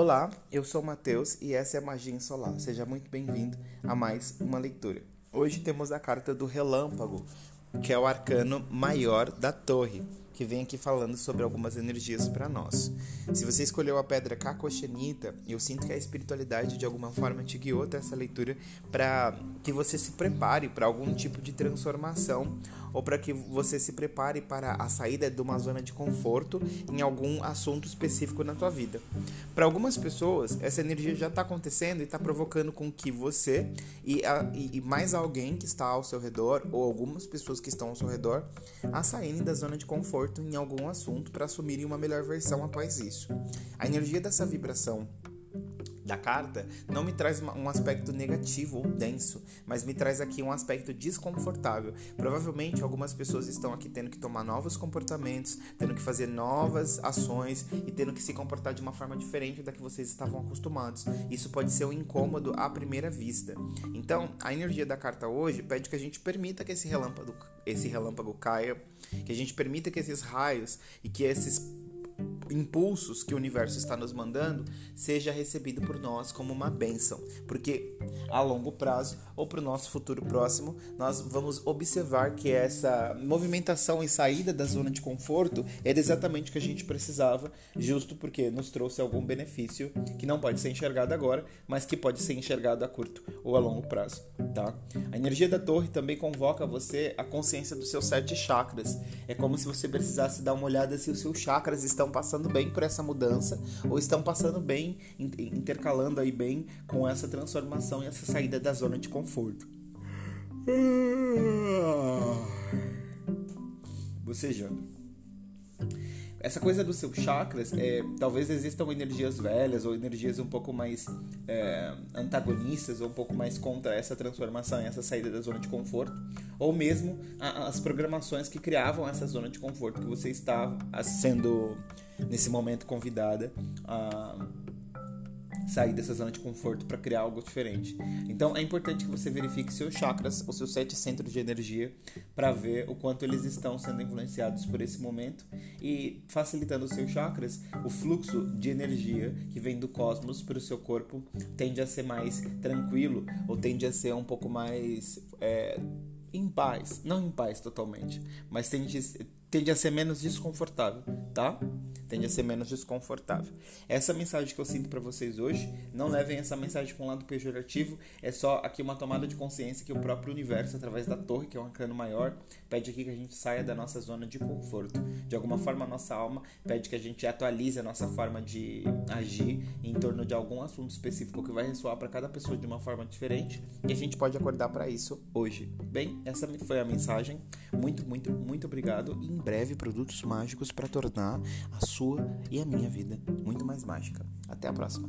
Olá, eu sou Matheus e essa é a Magia Solar. Seja muito bem-vindo a mais uma leitura. Hoje temos a carta do Relâmpago, que é o arcano maior da torre que vem aqui falando sobre algumas energias para nós. Se você escolheu a pedra Kakoshenita, eu sinto que a espiritualidade de alguma forma te guiou até essa leitura para que você se prepare para algum tipo de transformação ou para que você se prepare para a saída de uma zona de conforto em algum assunto específico na tua vida. Para algumas pessoas, essa energia já está acontecendo e está provocando com que você e, a, e, mais alguém que está ao seu redor ou algumas pessoas que estão ao seu redor a saírem da zona de conforto conforto em algum assunto para assumirem uma melhor versão após isso. A energia dessa vibração da carta não me traz um aspecto negativo ou denso, mas me traz aqui um aspecto desconfortável. Provavelmente algumas pessoas estão aqui tendo que tomar novos comportamentos, tendo que fazer novas ações e tendo que se comportar de uma forma diferente da que vocês estavam acostumados. Isso pode ser um incômodo à primeira vista. Então, a energia da carta hoje pede que a gente permita que esse relâmpago, esse relâmpago caia, que a gente permita que esses raios e que esses impulsos que o universo está nos mandando seja recebido por nós como uma bênção, porque a longo prazo ou para o nosso futuro próximo nós vamos observar que essa movimentação e saída da zona de conforto era exatamente o que a gente precisava, justo porque nos trouxe algum benefício que não pode ser enxergado agora, mas que pode ser enxergado a curto ou a longo prazo, tá? A energia da torre também convoca você a consciência dos seus sete chakras. É como se você precisasse dar uma olhada se os seus chakras estão passando bem por essa mudança ou estão passando bem, intercalando aí bem com essa transformação e essa saída da zona de conforto. Bocejando. Essa coisa dos seus chakras, é, talvez existam energias velhas ou energias um pouco mais é, antagonistas ou um pouco mais contra essa transformação essa saída da zona de conforto, ou mesmo a, as programações que criavam essa zona de conforto que você está sendo nesse momento convidada a sair dessa zona de conforto para criar algo diferente. Então é importante que você verifique seus chakras, os seus sete centros de energia, para ver o quanto eles estão sendo influenciados por esse momento e facilitando os seus chakras, o fluxo de energia que vem do cosmos para o seu corpo tende a ser mais tranquilo ou tende a ser um pouco mais é, em paz, não em paz totalmente, mas tende, tende a ser menos desconfortável, tá? tende a ser menos desconfortável. Essa mensagem que eu sinto para vocês hoje, não levem essa mensagem para um lado pejorativo, é só aqui uma tomada de consciência que o próprio universo, através da torre, que é um arcano maior, pede aqui que a gente saia da nossa zona de conforto. De alguma forma, a nossa alma pede que a gente atualize a nossa forma de agir em torno de algum assunto específico que vai ressoar para cada pessoa de uma forma diferente e a gente pode acordar para isso hoje. Bem, essa foi a mensagem. Muito, muito, muito obrigado. E em breve, produtos mágicos para tornar a sua e a minha vida muito mais mágica. Até a próxima.